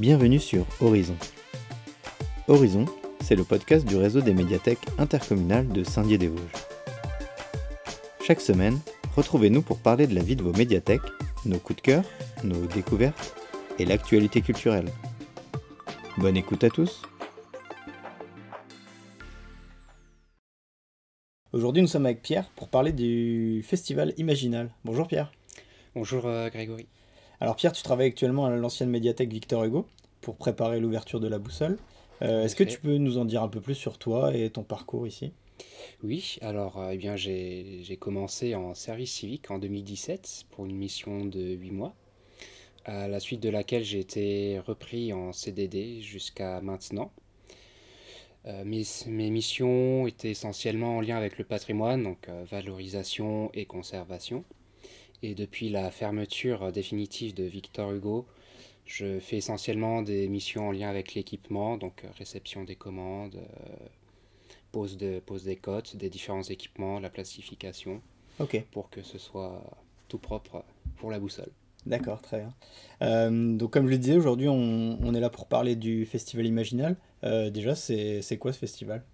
Bienvenue sur Horizon. Horizon, c'est le podcast du réseau des médiathèques intercommunales de Saint-Dié-des-Vosges. Chaque semaine, retrouvez-nous pour parler de la vie de vos médiathèques, nos coups de cœur, nos découvertes et l'actualité culturelle. Bonne écoute à tous Aujourd'hui, nous sommes avec Pierre pour parler du festival Imaginal. Bonjour Pierre. Bonjour euh, Grégory. Alors Pierre, tu travailles actuellement à l'ancienne médiathèque Victor Hugo pour préparer l'ouverture de la boussole. Euh, Est-ce que tu peux nous en dire un peu plus sur toi et ton parcours ici? Oui, alors euh, eh bien j'ai commencé en service civique en 2017 pour une mission de 8 mois, à la suite de laquelle j'ai été repris en CDD jusqu'à maintenant. Euh, mes, mes, missions étaient essentiellement en lien avec le patrimoine, donc euh, valorisation et conservation. Et depuis la fermeture définitive de Victor Hugo, je fais essentiellement des missions en lien avec l'équipement, donc euh, réception des commandes, pose, de, pose des cotes, des différents équipements, la classification, pour que ce soit tout propre pour la boussole. D'accord, très bien. Euh, donc comme je le disais, aujourd'hui on, est là pour parler du Festival Imaginal. Euh, déjà, c'est quoi ce festival?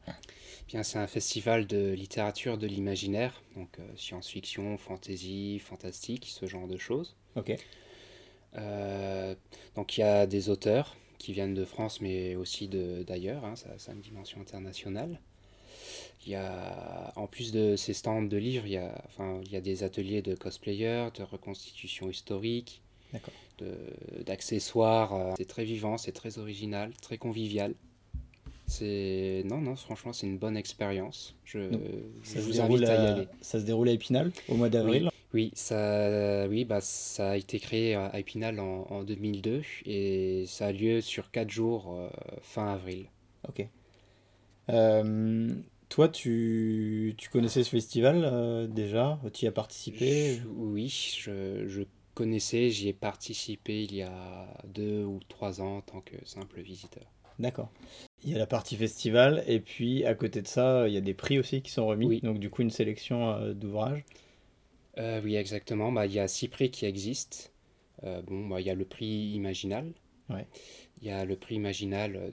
Bien, c'est un festival de littérature de l'imaginaire, donc euh, science-fiction, fantasy, fantastique, ce genre de choses. Ok. Donc il y a des auteurs qui viennent de France, mais aussi d'ailleurs, hein, ça, ça, a une dimension internationale. Il y a, en plus de ces stands de livres, il y a, enfin, il y a des ateliers de cosplayers, de reconstitution historique, d'accessoires. Euh, c'est très vivant, c'est très original, très convivial. C'est non non franchement c'est une bonne expérience. Je, je vous invite à, y aller. Ça se déroule à Épinal au mois d'avril? Oui, ça oui bah ça a été créé à Épinal en, en 2002 et ça a lieu sur 4 jours euh, fin avril. Ok. Euh, toi, tu, tu, connaissais ce festival euh, déjà? Tu y as participé? Oui, je, je connaissais, j'y ai participé il y a deux ou trois ans en tant que simple visiteur. D'accord. Il y a la partie festival et puis à côté de ça, il y a des prix aussi qui sont remis. Donc du coup, une sélection euh, d'ouvrages. Euh, oui, exactement. Bah, il y a six prix qui existent. bon, bah, il y a le prix Imaginal. Ouais. Il y a le prix Imaginal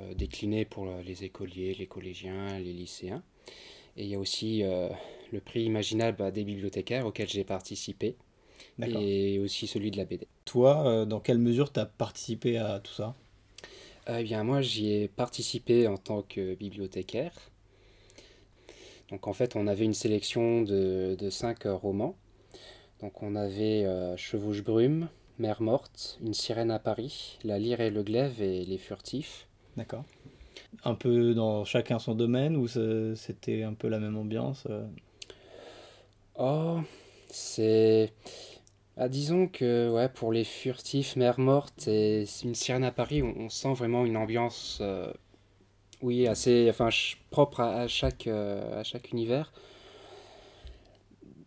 euh, décliné pour euh, les écoliers, les collégiens, les lycéens. Et il y a aussi euh, le prix Imaginal bah, des bibliothécaires auquel j'ai participé. Et aussi celui de la BD. Toi, dans quelle mesure tu as participé à tout ça? Eh bien, moi, j'y ai participé en tant que bibliothécaire. Donc, en fait, on avait une sélection de, de cinq romans. Donc, on avait Chevauche Brume, Mère morte, Une sirène à Paris, La lyre et le glaive et Les furtifs. D'accord. Un peu dans chacun son domaine ou c'était un peu la même ambiance euh? Oh, c'est. Ah, disons que ouais, pour les furtifs, Mère morte et Une sirène à Paris, on, sent vraiment une ambiance. Euh, oui, assez. Enfin, propre à, chaque, euh, à chaque univers.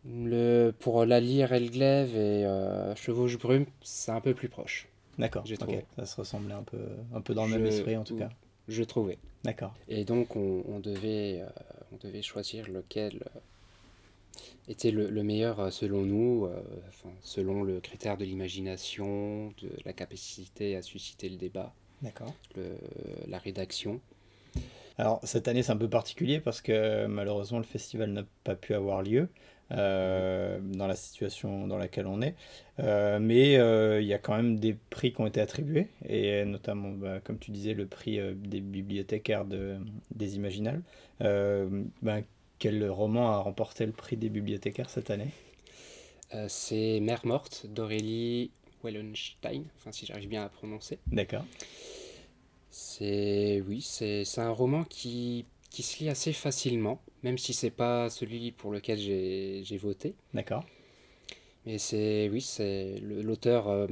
Le, pour la lyre et le glaive et euh, chevauche brume, c'est un peu plus proche. D'accord, j'ai trouvé. Ça se ressemblait un peu, un peu dans le même esprit en tout cas. Je trouvais. D'accord. Et donc on, devait, euh, on devait choisir lequel euh, était le, meilleur selon nous, selon le critère de l'imagination, de la capacité à susciter le débat, D'accord. la rédaction. Alors cette année c'est un peu particulier parce que malheureusement le festival n'a pas pu avoir lieu. Euh, dans la situation dans laquelle on est. Euh, mais euh, il y a quand même des prix qui ont été attribués, et notamment, bah, comme tu disais, le prix des bibliothécaires de, des Imaginales. Bah, quel roman a remporté le prix des bibliothécaires cette année? C'est Mère morte d'Aurélie Wellenstein, enfin si j'arrive bien à prononcer. D'accord. C'est oui, c'est un roman qui qui se lit assez facilement, même si c'est pas celui pour lequel j'ai voté. D'accord. Mais c'est oui, c'est l'auteur euh,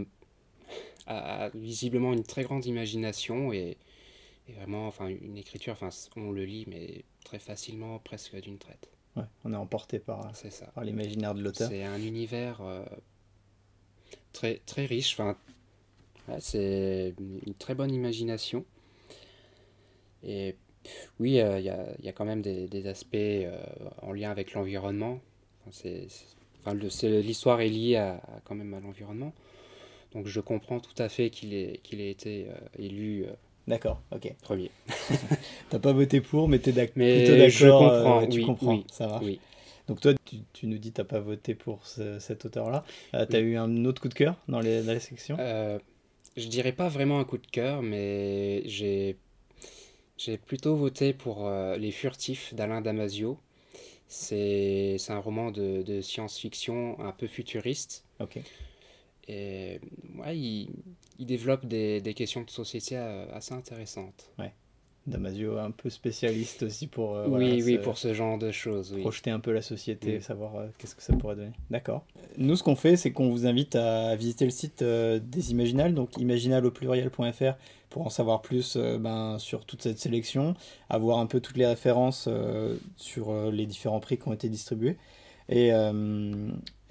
a, visiblement une très grande imagination et, vraiment, enfin, une écriture, enfin, on le lit mais très facilement, presque d'une traite. Ouais, on est emporté par, par l'imaginaire de l'auteur. C'est un univers euh, très très riche. Enfin, c'est une très bonne imagination. Et oui, euh, il y, a, y, a, quand même des, des aspects euh, en lien avec l'environnement. Enfin, l'histoire est liée à, quand même à l'environnement. Donc je comprends tout à fait qu'il ait, qu'il ait été euh, élu euh, D'accord, ok. premier. T'as pas voté pour, mais t'es d'ac- Mais plutôt d'accord. je comprends, tu oui, comprends, oui, ça marche. Oui. Donc toi, tu, tu nous dis t'as pas voté pour ce- cet auteur-là. Euh, t'as eu un autre coup de cœur dans les, dans les sections? Euh, je dirais pas vraiment un coup de cœur, mais j'ai j'ai plutôt voté pour euh, Les Furtifs d'Alain Damasio. C'est c'est un roman de, de science-fiction un peu futuriste. Ok. Et ouais, il, il développe des, des questions de société euh, assez intéressantes. Damasio, un peu spécialiste aussi pour euh, oui, voilà, oui, pour ce genre de choses, oui. projeter un peu la société, savoir euh, qu'est-ce que ça pourrait donner. D'accord. Nous, ce qu'on fait, c'est qu'on vous invite à visiter le site euh, des Imaginales, donc imaginal au pluriel.fr pour en savoir plus ben, sur toute cette sélection, avoir un peu toutes les références sur les différents prix qui ont été distribués. Et,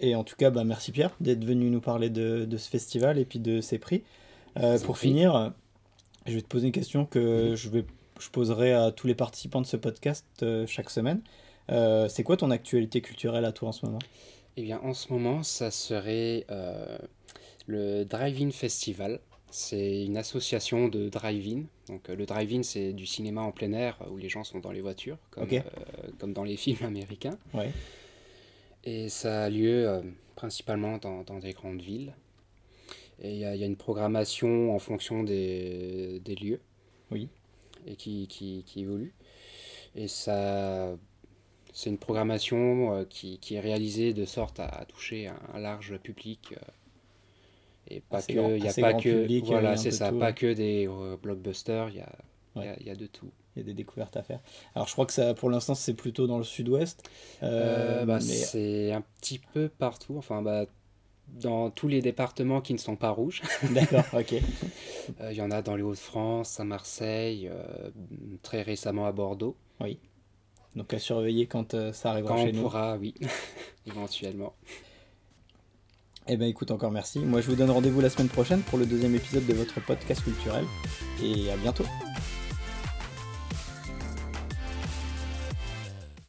et en tout cas, ben, merci Pierre d'être venu nous parler de, de ce festival et puis de ces prix. Pour finir, je vais te poser une question que je, vais, je poserai à tous les participants de ce podcast euh, chaque semaine. Euh, c'est quoi ton actualité culturelle à toi en ce moment? Eh bien, en ce moment, ça serait euh, le Drive-In Festival. C'est une association de drive-in. Donc, le drive-in, c'est du cinéma en plein air où les gens sont dans les voitures, comme, dans les films américains. Ouais. Et ça a lieu principalement dans, dans des grandes villes. Et il y a, il y a une programmation en fonction des, des lieux. Oui. Et qui, qui, qui évolue. Et ça, c'est une programmation euh, qui, qui est réalisée de sorte à, à toucher un, un large public. euh, et pas Assez que, il y a pas que, public, euh, voilà, c'est ça, tout, pas ouais. que des blockbusters, il y a, il y a- Ouais. il y a de tout. Il y a des découvertes à faire. Alors je crois que ça, pour l'instant, c'est plutôt dans le sud-ouest. Euh, Euh, bah, mais C'est un petit peu partout, enfin bah, dans tous les départements qui ne sont pas rouges. d'accord, ok. Euh, Il y en a dans les Hauts-de-France, à Marseille, euh, très récemment à Bordeaux. Donc à surveiller quand euh, ça arrivera Quand chez on nous. pourra, oui, éventuellement. Eh ben écoute, encore merci. Moi, je vous donne rendez-vous la semaine prochaine pour le deuxième épisode de votre podcast culturel. Et à bientôt.